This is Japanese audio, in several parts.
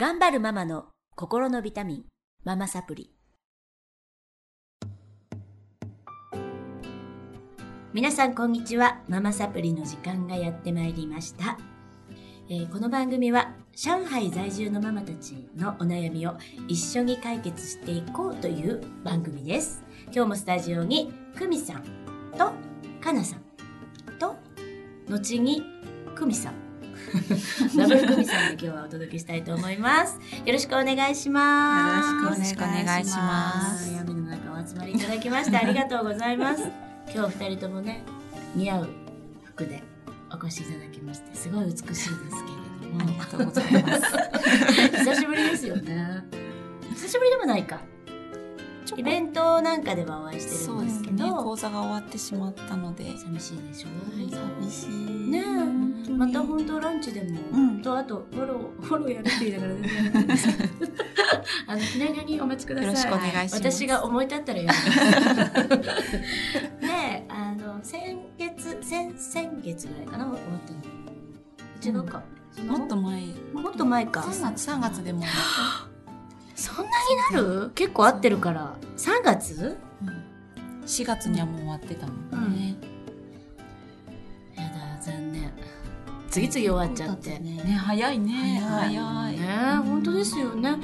頑張るママの心のビタミン、ママサプリ。皆さんこんにちは。ママサプリの時間がやってまいりました。えーこの番組は上海在住のママたちのお悩みを一緒に解決していこうという番組です。今日もスタジオに久美さんとかなさんと後に久美さん ダブル久美さんで今日はお届けしたいと思います。よろしくお願いします。よろしくお願いします雨の中お集まりいただきましてありがとうございます。今日二人ともね似合う服でお越しいただきましてすごい美しいですけれどもありがとうございます。久しぶりですよね。久しぶりでもないか。イベントなんかではお会いしてるそんでけうですすね。ど、講座が終わってしまったので。寂しいでしょ寂しい。ねまた本当ランチでも、うん。とあとフォローフォローやるって言いながら全然。あの気長にお待ちください。よろしくお願いします。私が思い立ったらやる。ねえあの先月先々月ぐらいかな終わったの。違うか、そんなもっと前。もっと前か。3月、3月でも。そんなになる？結構合ってるから。3月？うん。4月にはもう終わってたもんね。やだ残念。次々終わっちゃって。ね、早いね。早い。ね。本当ですよね。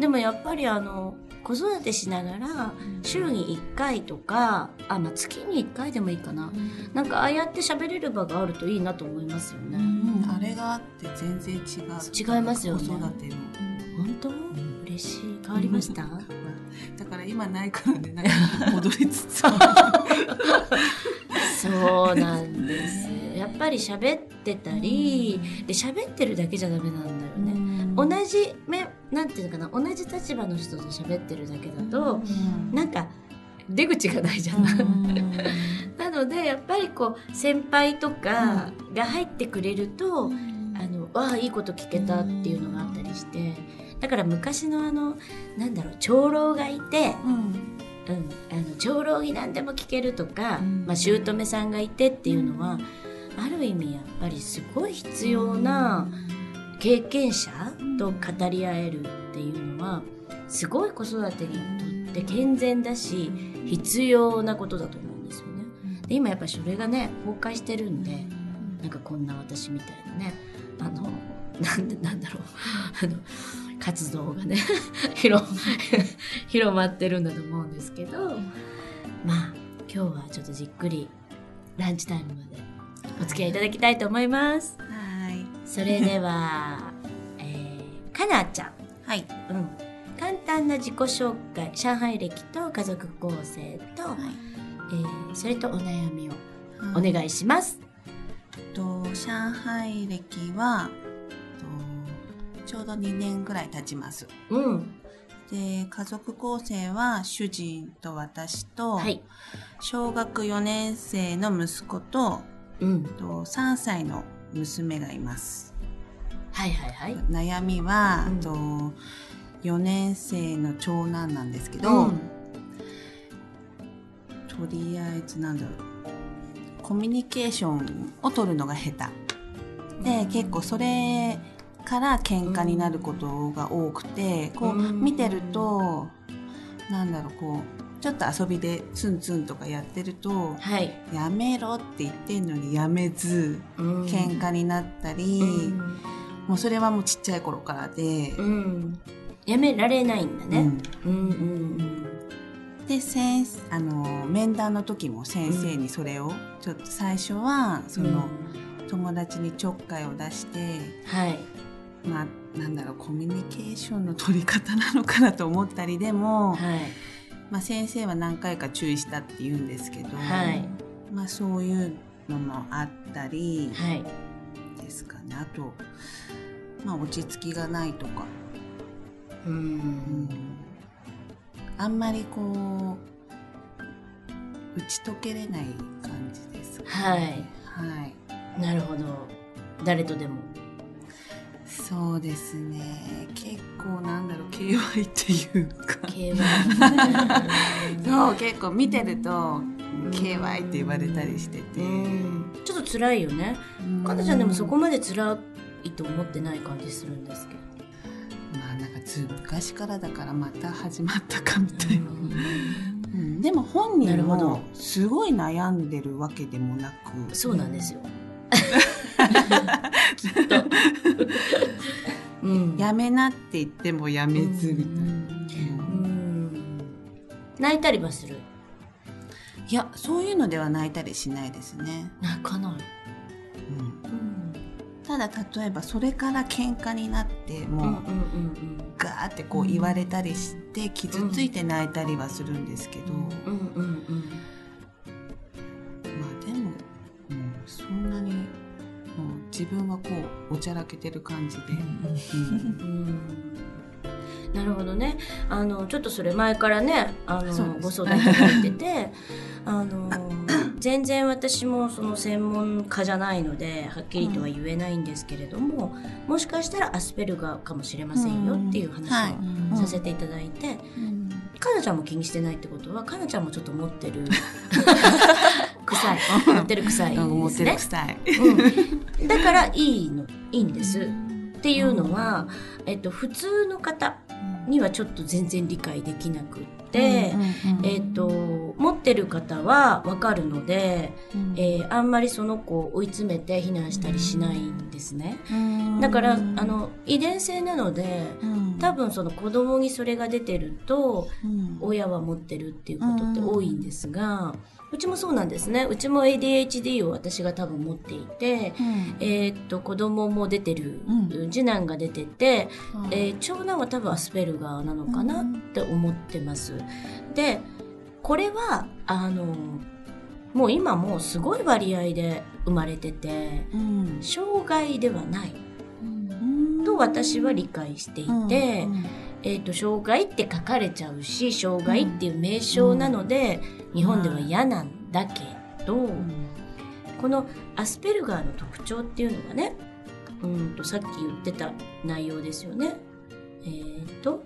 でもやっぱりあの子育てしながら週に1回とかあ、まあ、月に1回でもいいかな。なんかああやって喋れる場があるといいなと思いますよね、うん。あれがあって全然違う。違いますよね。子育ての。本当？嬉しい変わりました、だから今ないからね、なんか 戻りつつ。あ そうなんです。やっぱり喋ってたりで喋ってるだけじゃダメなんだよね、同じめなんていうのかな？同じ立場の人と喋ってるだけだと、なんか出口がないじゃん、なのでやっぱりこう先輩とかが入ってくれると、あのわあいいこと聞けたっていうのがあったりしてだから昔のあのなんだろう長老がいて、うん。うん、あの長老に何でも聞けるとか、うんまあ、姑さんがいてっていうのは、ある意味やっぱりすごい必要な経験者と語り合えるっていうのはすごい子育てにとって健全だし必要なことだと思うんですよね。で今やっぱりそれがね崩壊してるんでなんかこんな私みたいなねあのなんでなんだろうあの活動がね 広広まってるんだと思うんですけどまあ今日はちょっとじっくりランチタイムまでお付き合いいただきたいと思います。はい。それでは、えー、かなちゃん。はい。うん。簡単な自己紹介、上海歴と家族構成と、えーそれとお悩みをお願いします。と上海歴はとちょうど2年ぐらい経ちます。うん。で家族構成は主人と私と、はい。小学4年生の息子とうん。と3歳の娘がいます。はいはいはい。悩みは、うんと4年生の長男なんですけど、うんとりあえずなんだろうコミュニケーションを取るのが下手で結構それから喧嘩になることが多くてこううん見てるとなんだろうこうちょっと遊びでツンツンとかやってるとはい。「やめろ」って言ってんのにやめずうん喧嘩になったり、うん。もうそれはもうちっちゃい頃からで、うん。やめられないんだね。うんうんうんで先あの面談の時も先生にそれをちょっと最初はそうん。の、友達にちょっかいを出してはい。まあなんだろうコミュニケーションの取り方なのかなと思ったりでも、はい。まあ、先生は何回か注意したって言うんですけど、はいまあ、そういうのもあったりはい。ですかねあと、まあ、落ち着きがないとか、う。うんん、あんまりこう打ち解けれない感じですかねはい。はいなるほど。誰とでも。そうですね。結構なんだろう KY っていうか。KY そう結構見てると KY って言われたりしてて、うん。ちょっと辛いよね。うん。かなちゃんでもそこまで辛いと思ってない感じするんですけど。まつ昔からだからまた始まったかみたいな、ううん。でも本人もすごい悩んでるわけでもなく。そうなんですよ。きっと。うん。やめなって言ってもやめずみたいな、ううんん。泣いたりはする？いやそういうのでは泣いたりしないですね、泣かない。うんうん。ただ例えばそれから喧嘩になってもう、うんうんうんガーってこう言われたりして傷ついて泣いたりはするんですけど、まうん。うんうん自分はこうおちゃらけてる感じで、うん。うんなるほどね。あのちょっとそれ前からねあのご相談いただいててあの全然私もその専門家じゃないのではっきりとは言えないんですけれども、もしかしたらアスペルガーかもしれませんよっていう話はい。をさせていただいて、うん。かなちゃんも気にしてないってことはかなちゃんもちょっと持ってる 臭い持ってる臭い思ってるですね。臭い。うん、だからいいのいいんです。っていうのは、えっと、普通の方にはちょっと全然理解できなくって、えっと、持ってる方はわかるので、えーあんまりその子を追い詰めて避難したりしないんですね。だから、あの、遺伝性なので、多分その子供にそれが出てると、親は持ってるっていうことって多いんですが、うちもそうなんですね。うちも ADHD を私が多分持っていて、えーっと、子供も出てる、う次男が出てて、えー長男は多分アスペルガーなのかなって思ってます。で、これは、あの、もう今もうすごい割合で生まれてて、障害ではないと私は理解していて、えー、と障害って書かれちゃうし障害っていう名称なので、日本では嫌なんだけど、このアスペルガーの特徴っていうのがねうんとさっき言ってた内容ですよね。えっ、と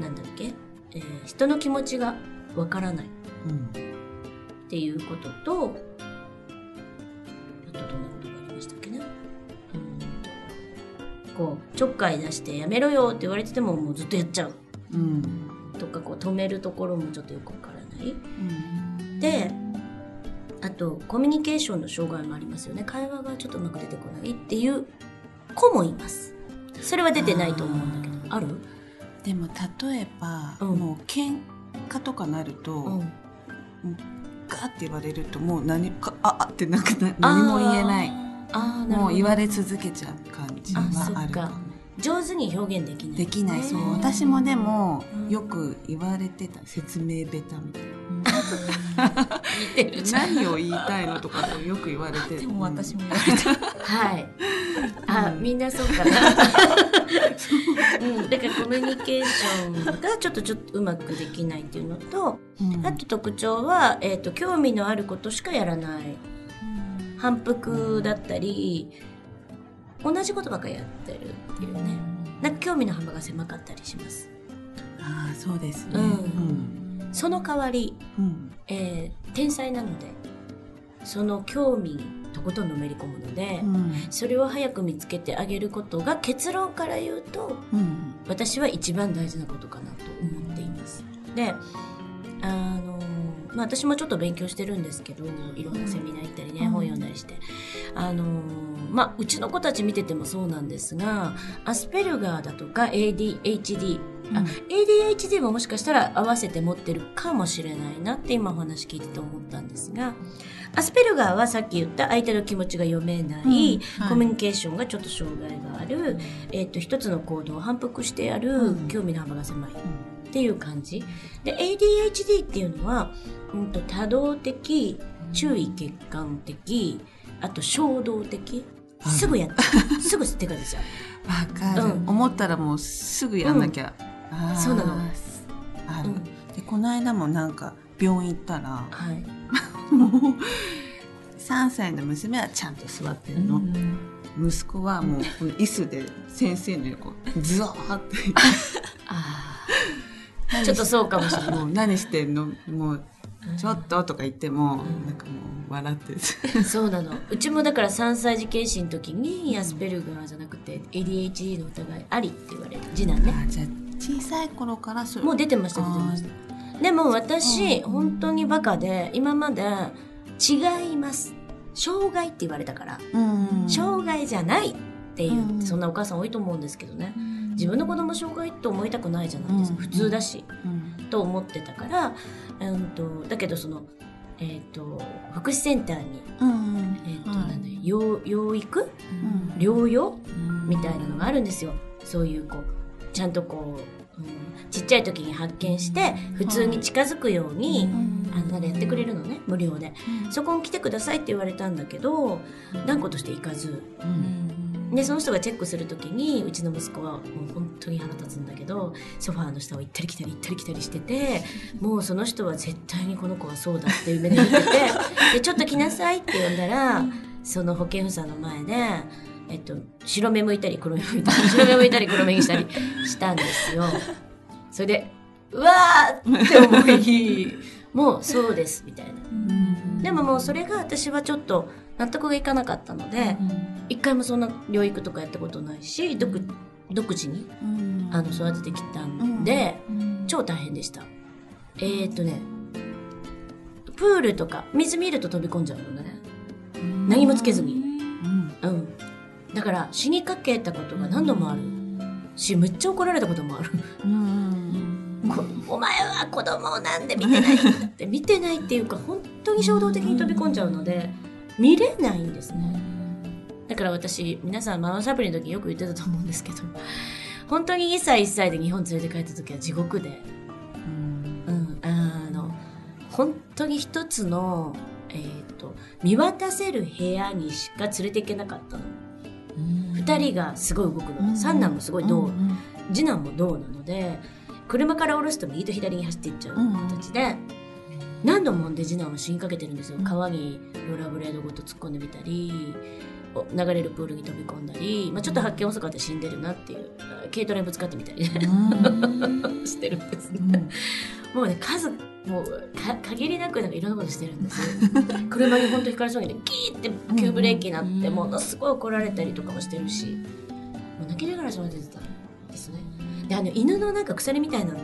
なんだっけ、えー人の気持ちがわからない。っていうこととこうちょっかい出してやめろよって言われててももうずっとやっちゃう。とかこう止めるところもちょっとよくわからない。であとコミュニケーションの障害もありますよね。会話がちょっとうまく出てこないっていう子もいます。それは出てないと思うんだけど。ある？でも例えば、うん。もう喧嘩とかなると、うん。ガーって言われるともう何かああってなくな何も言えないあもう言われ続けちゃう感じはあるかも上手に表現できない。できない、そう。ね私もでも、うん。よく言われてた説明ベタみたいな。何を言いたいのとかよく言われて。でも私も言われた。はい。あ、うん。みんなそうかな。うん、だからコミュニケーションがちょっとちょっとうまくできないっていうのとうん。あと特徴は、えー、と興味のあることしかやらない反復だったり同じことばっかりやってるっていうね。なんか興味の幅が狭かったりします。ああそうですね。うん。うん。その代わり、うん。えー天才なのでその興味にとことんのめり込むので、うん。それを早く見つけてあげることが結論から言うとうん。私は一番大事なことかなと思っています。であのまあ、私もちょっと勉強してるんですけどいろんなセミナー行ったりね、うん。本読んだりして。あのまあうちの子たち見ててもそうなんですがアスペルガーだとか ADHD あ ADHD ももしかしたら合わせて持ってるかもしれないなって今お話聞いてて思ったんですがアスペルガーはさっき言った相手の気持ちが読めない、うん。はい。コミュニケーションがちょっと障害がある、えっと一つの行動を反復してやる、うん。興味の幅が狭いっていう感じ。で ADHD っていうのは、うん、と多動的注意欠陥的あと衝動的すぐやっ すぐ手が出ちゃう。わかる、うん。思ったらもうすぐやんなきゃ、あー。そうなの。ある、うん。でこの間もなんか病院行ったらはい、もう3歳の娘はちゃんと座ってるの、息子はもうこの椅子で先生の横ズワーって。あーちょっとそうかもしれない。何してんの？もうちょっととか言っても、うん。なんかもう笑ってる。そうなの。うちもだから3歳児検診の時にアスペルガーじゃなくて ADHD の疑いありって言われる。次男ね。あじゃあ小さい頃からそれもう出てました出てました。でも私本当にバカで今まで違います。障害って言われたから。うん。障害じゃない。っていう、うんそんなお母さん多いと思うんですけどね。自分の子供障害って思いたくないじゃないですか、うん普通だし、うん。と思ってたから、うん、とだけどその、えっと福祉センターに、うんえっとうんなんだよ養養育？うん。療養？みたいなのがあるんですよ。そういうこうちゃんとこう、うん、ちっちゃい時に発見して普通に近づくように、あのなんかやってくれるのね無料で。そこに来てくださいって言われたんだけど断固として行かずでその人がチェックするときにうちの息子はもう本当に腹立つんだけどソファーの下を行ったり来たり行ったり来たりしててもうその人は絶対にこの子はそうだっていう目で見ててでちょっと来なさいって呼んだらその保健婦さんの前で、えっと、白目向いたり黒目向いたり 白目向いたり黒目にしたりしたんですよ。それでうわーって思いもうそうですみたいな。でももうそれが私はちょっと納得がいかなかったので、一回もそんな療育とかやったことないし独独自にうん。あの育ててきたんで、超大変でした。えー、っとねプールとか水見ると飛び込んじゃうのね。何もつけずに。うん。うん。だから死にかけたことが何度もある。しむっちゃ怒られたこともある。うんこお前は子供をなんで見てないんだって見てないっていうか本当に衝動的に飛び込んじゃうので見れないんですね。だから私皆さんママサプリの時よく言ってたと思うんですけど本当に2歳1歳で日本連れて帰った時は地獄で、うん、あの本当に一つの、えー、と見渡せる部屋にしか連れて行けなかったの。2人がすごい動くの。で三男もすごい銅次男も銅なので車から降ろすと右と左に走っていっちゃう形で、何度もんで次男は死にかけてるんですよ。川にローラーブレードごと突っ込んでみたりお流れるプールに飛び込んだり、まあ、ちょっと発見遅かったら死んでるなっていう軽トラにぶつかってみたりね。してるんですね、もうね数もうか限りなくなんかいろんなことしてるんですよ。車に本当ひかれそうにねギーって急ブレーキになってものすごい怒られたりとかもしてるしもう泣きながら育ててたんですね。であの犬のなんか鎖みたいなんで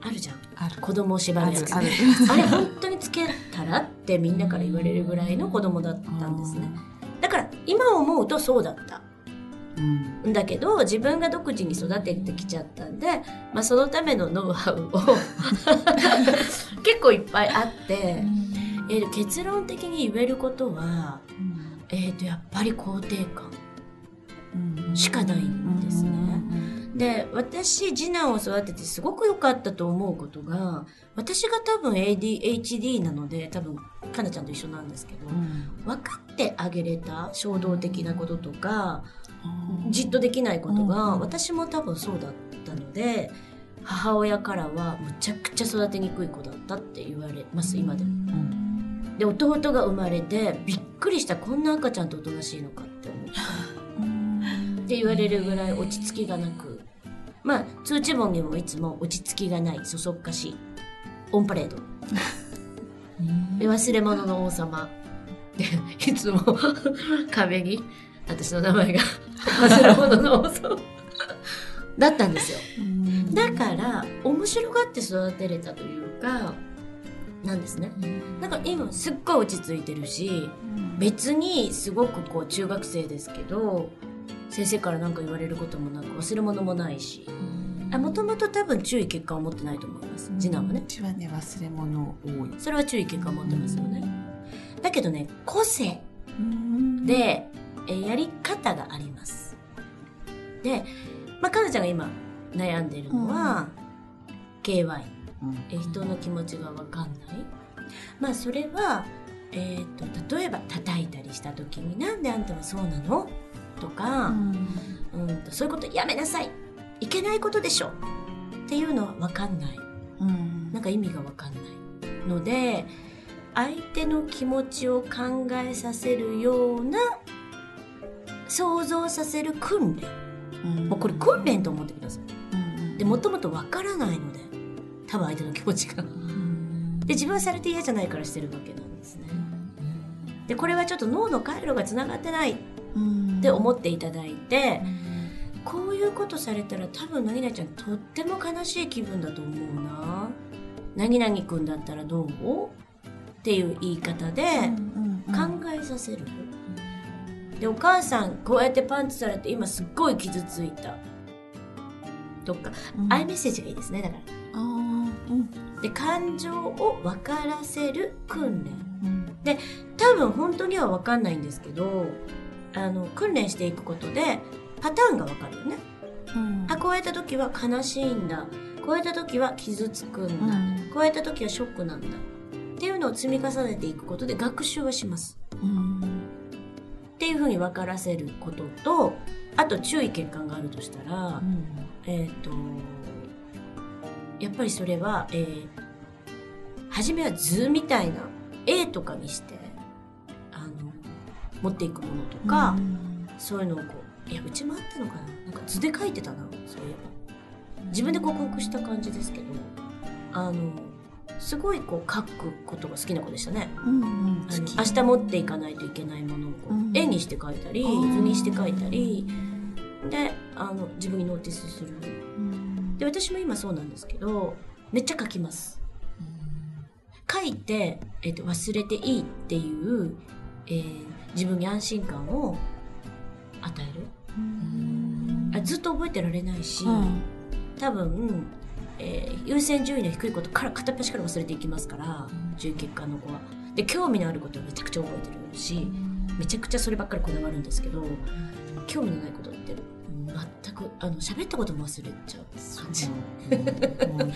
あるじゃん。ある。子供を縛るやつ。ある。あれ本当につけたらってみんなから言われるぐらいの子供だったんですね。だから今思うとそうだった。うん。んだけど自分が独自に育ててきちゃったんで、まあ、そのためのノウハウを 結構いっぱいあって、えー結論的に言えることは、えー、とやっぱり肯定感しかないんですね。で私次男を育ててすごく良かったと思うことが私が多分 ADHD なので多分かなちゃんと一緒なんですけど分かってあげれた衝動的なこととかじっとできないことがうん私も多分そうだったので母親からはむちゃくちゃ育てにくい子だったって言われます今でも。で弟が生まれてびっくりしたこんな赤ちゃんとおとなしいのかって思った って言われるぐらい落ち着きがなくまあ通知本にもいつも落ち着きがないそそっかしい。オンパレード。で 忘れ物の王様。で いつも 壁に私の名前が忘れ物の王様。だったんですよ。だから面白がって育てれたというかなんですね。なんか今すっごい落ち着いてるし別にすごくこう中学生ですけど先生から何か言われることもなく忘れ物もないし。もともと多分注意欠陥を持ってないと思います。次男はね。うちはね忘れ物多い。それは注意欠陥を持ってますよね。だけどね個性で、えーやり方があります。で、まあ、かなちゃんが今悩んでるのは、KY えー人の気持ちが分かんない。まあそれは、えー、と例えば叩いたりした時に「なんであんたはそうなの?」とか、うん、とそういうことやめなさい。いけないことでしょ。っていうのは分かんない。なんか意味が分かんないので相手の気持ちを考えさせるような想像させる訓練。もうこれ訓練と思ってください。でもともと分からないので多分相手の気持ちが。で自分はされて嫌じゃないからしてるわけなんですね。でこれはちょっと脳の回路がつながってないって思っていただいて、こういうことされたら多分なぎなちゃんとっても悲しい気分だと思うな。なぎなぎくんだったらどう？っていう言い方で考えさせる、でお母さんこうやってパンチされて今すっごい傷ついた。とか、うん。アイメッセージがいいですねだから。で感情を分からせる訓練うん。多分本当には分かんないんですけどあの訓練していくことでパターンが分かるよね。うん。あこうやった時は悲しいんだ。こうやった時は傷つくんだ、うん。こうやった時はショックなんだ。っていうのを積み重ねていくことで学習はします。うん。っていうふうに分からせることとあと注意欠陥があるとしたら、えっ、とやっぱりそれは、えー初めは図みたいな絵とかにして持っていくものとか、そういうのをこういやうちもあったのかな？なんか図で描いてたなそういえば。自分で克服した感じですけどあのすごいこう描くことが好きな子でしたね。うんうん。明日持っていかないといけないものをこう、うん。絵にして描いたり図にして描いたりであの自分にノーティスするうん。で私も今そうなんですけどめっちゃ描きます。書いて、えっと忘れていいっていう、えー自分に安心感を与える。あずっと覚えてられないし、うん。多分、えー優先順位の低いことから片っ端から忘れていきますから注意欠陥の子は。で興味のあることをめちゃくちゃ覚えてるしめちゃくちゃそればっかりこだわるんですけど興味のないことって全くあの喋ったことも忘れちゃう。感じ。うん。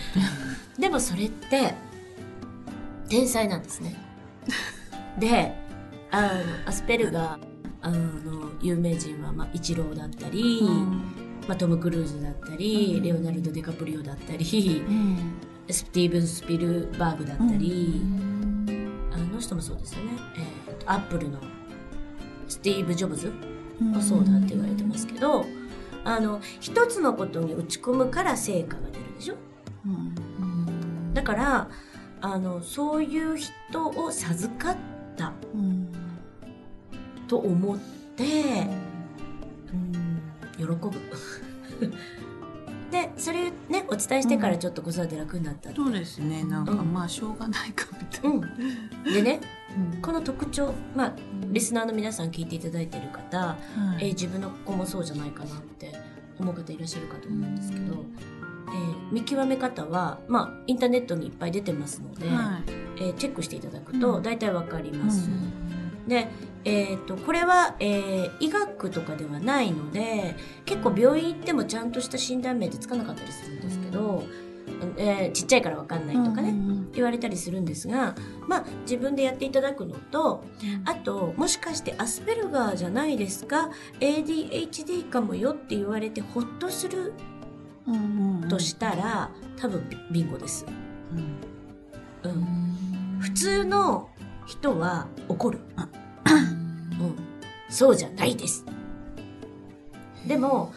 でもそれって天才なんですね。であのアスペルガーあの有名人は、まあ、イチローだったり、まあ、トム・クルーズだったり、レオナルド・デカプリオだったりうん。スティーブン・スピルバーグだったり、あの人もそうですよね、えーとアップルのスティーブ・ジョブズもそうだって言われてますけど、あの一つのことに打ち込むから成果が出るでしょ？うん。だからあのそういう人を授かった。うんと思って、うん、喜ぶ。でそれねお伝えしてからちょっと子育て楽になったって、そうですね。なんかうん。まあしょうがないかみたいうん、でねなこの特徴まあリスナーの皆さん聞いていただいてる方、はい。えー自分の子もそうじゃないかなって思う方いらっしゃるかと思うんですけど、えー見極め方は、まあ、インターネットにいっぱい出てますので、はい。えーチェックしていただくとうん。大体わかります。うん。で、えー、とこれは、えー医学とかではないので結構病院行ってもちゃんとした診断名ってつかなかったりするんですけど、えーちっちゃいからわかんないとかね、うん言われたりするんですがまあ自分でやっていただくのとあともしかしてアスペルガーじゃないですか ADHD かもよって言われてホッとするうんうんうんとしたら多分ビンゴです。うん。うん、普通の人は怒る。うん、そうじゃないです。でも、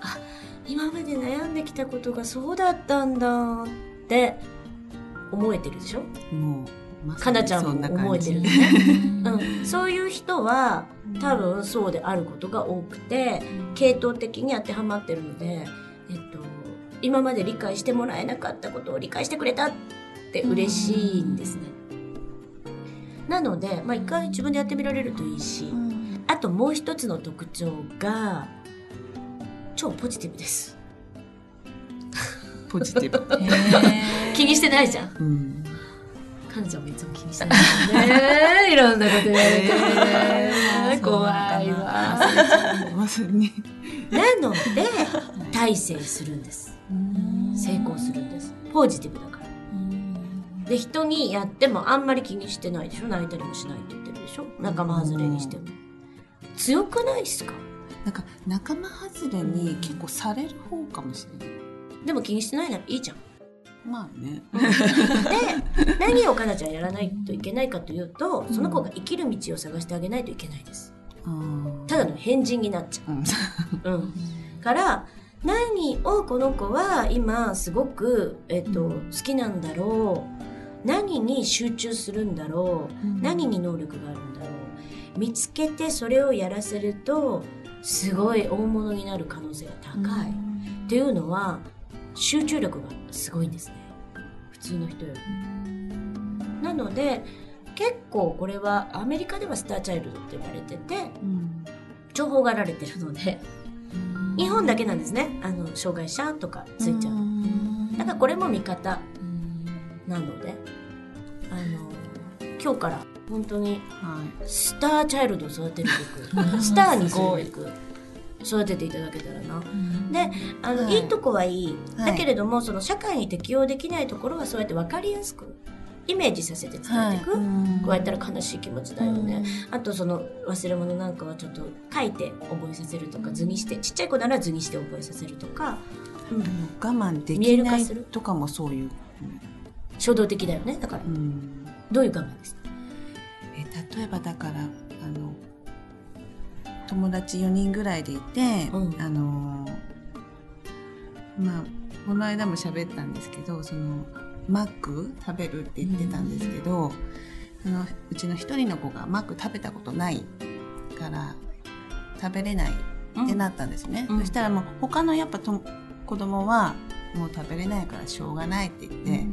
あ、今まで悩んできたことがそうだったんだって思えてるでしょ？もうまかなちゃんも思えてるのね。うん、そういう人は多分そうであることが多くて、系統的に当てはまってるので、えっと、今まで理解してもらえなかったことを理解してくれたって嬉しいんですね。なので、まあ、一回自分でやってみられるといいし、うん。あともう一つの特徴が、超ポジティブです。ポジティブ。気にしてないじゃん。うん。かなちゃんもいつも気にしてないよね。いろんなこと言われて。ね。怖いわ。まさにな。ので、大成するんです。成功するんです。ポジティブだから。で、人にやってもあんまり気にしてないでしょ？泣いたりもしないって言ってるでしょ？仲間外れにしても。強くないっすか？なんか仲間外れに結構される方かもしれないでも気にしてないならいいじゃん。まあねで、何をかなちゃんやらないといけないかというと、その子が生きる道を探してあげないといけないです。うんただの変人になっちゃうんう。うん。から、何をこの子は今すごく、えっと、好きなんだろう。何に集中するんだろう、うん。何に能力があるんだろう？見つけてそれをやらせるとすごい大物になる可能性が高い、っていうのは集中力がすごいんですね。普通の人より。なので結構これはアメリカではスターチャイルドって呼ばれててうん。情報がられてるので日本だけなんですね。あの障害者とかついちゃう、だからこれも味方なのであの今日から本当にはいスターチャイルドを育てるべく。スターにするべく。育てていただけたらな。であの、はい。い、いとこはいい、はい。だけれどもその社会に適応できないところはそうやって分かりやすくイメージさせて伝えていく、こうやったら悲しい気持ちだよね、あとその忘れ物なんかはちょっと書いて覚えさせるとか図にしてちっちゃい子なら図にして覚えさせるとか、うん、我慢できないとかもそういう、衝動的だよね。だから。うん。どういう我慢です？かえ例えばだからあの友達4人ぐらいでいて、うん。あのまあこの間も喋ったんですけどそのマック食べるって言ってたんですけど、あのうちの一人の子がマック食べたことないから食べれないってなったんですね、うん。そしたらもう他のやっぱと子供はもう食べれないからしょうがないって言って、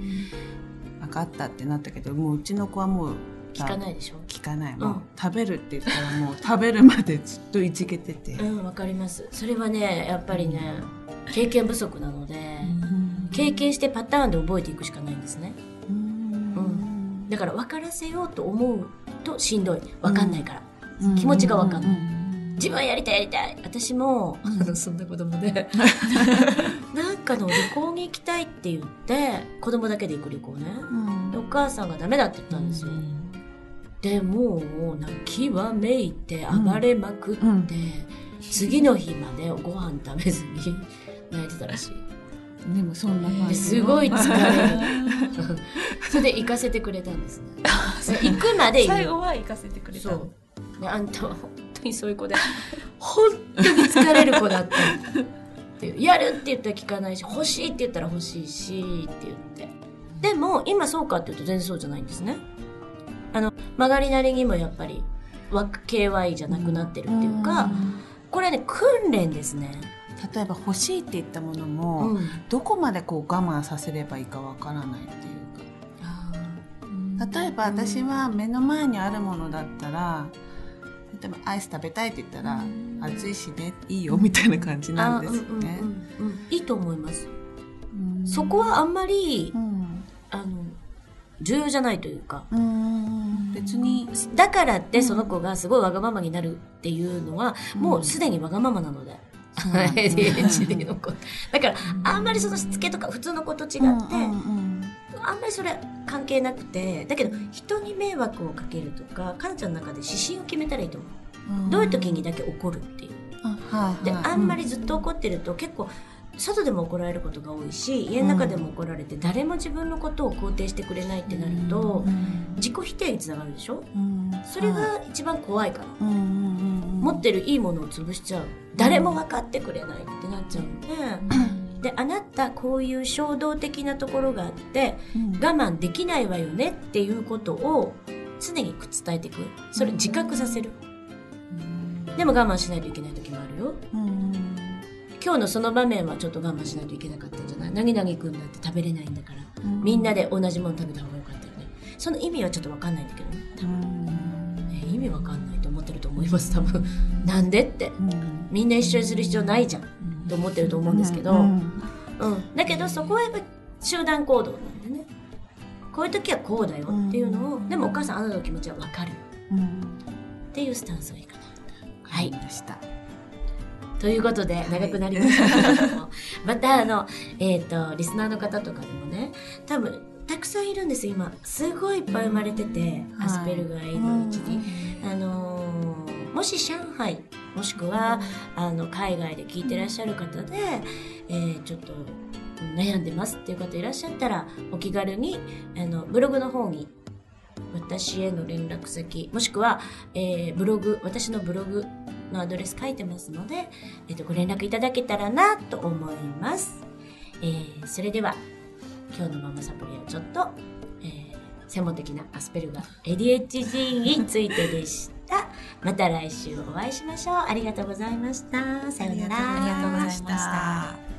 分かったってなったけどもううちの子はもう聞かないでしょ？聞かない。もう、うん食べるって言ったらもう食べるまでずっといじけてて、うんわかります。それはねやっぱりね経験不足なので、経験してパターンで覚えていくしかないんですね。うん。だから分からせようと思うとしんどい。分かんないから、うん。気持ちが分かんない。うん自分はやりたいやりたい。私も、あのそんな子供で。なんかの旅行に行きたいって言って子供だけで行く旅行ね。うん。でお母さんがダメだって言ったんですよ、でもう泣きわめいて暴れまくって、うん。次の日までご飯食べずに 泣いてたらしい。でもそんな感じですごい疲れる。それで行かせてくれたんですね。行くまで最後は行かせてくれた。そう。であんたはにそういう子で本当に疲れる子だったっていう。やるって言ったら聞かないし欲しいって言ったら欲しいしって言って。でも今そうかっていうと全然そうじゃないんですね。あの曲がりなりにもやっぱりわ KY じゃなくなってるっていうか、これはね訓練ですね、例えば欲しいって言ったものうも、ん、どこまでこう我慢させればいいかわからないっていうか。例えば私は目の前にあるものだったら例えばアイス食べたいって言ったら、暑いしねいいよみたいな感じなんですよね。あ。うんうんうん。うんいいと思いますうんそこはあんまりうんあの重要じゃないというかうん別にだからってその子がすごいわがままになるっていうのは、うんもうすでにわがままなので。ADHD の子だからあんまりそのしつけとか普通の子と違って、うんうんあんまりそれ関係なくてだけど人に迷惑をかけるとかかなちゃんの中で指針を決めたらいいと思う、うん。どういう時にだけ怒るっていう。あはいで、はい。あんまりずっと怒ってると結構外でも怒られることが多いし家の中でも怒られて誰も自分のことを肯定してくれないってなると、自己否定につながるでしょ？うん。それが一番怖いから、うんうんうんうん。持ってるいいものを潰しちゃう。誰も分かってくれないってなっちゃうんで であなたこういう衝動的なところがあってうん。我慢できないわよねっていうことを常に伝えていく。それ自覚させる。でも我慢しないといけない時もあるよ。うん。今日のその場面はちょっと我慢しないといけなかったんじゃない？なぎなぎくんだって食べれないんだから。うん。みんなで同じもの食べた方がよかったよね。その意味はちょっと分かんないんだけどね多分。ね意味わかんないと思ってると思います多分。なんでって。うん。みんな一緒にする必要ないじゃんと思ってると思うんですけど、ううん。ん。だけどそこはやっぱ集団行動なんでね。こういう時はこうだよっていうのを、うん。でもお母さんあなたの気持ちは分かるうんっていうスタンスがいいかなはい。でした。ということで長くなりましたけれども、またあのえっ、とリスナーの方とかでもね多分たくさんいるんです今。すごいいっぱい生まれてて、アスペルガー ADHD、あのーもし上海もしくはあの海外で聞いてらっしゃる方で、えーちょっと悩んでますっていう方いらっしゃったらお気軽にあのブログの方に私への連絡先もしくは、えーブログ私のブログのアドレス書いてますので、えっとご連絡いただけたらなと思います、えーそれでは今日のママサプリはちょっと、専門的なアスペルガー ADHD についてでした。また来週お会いしましょう。ありがとうございました。さようなら。ありがとうございました。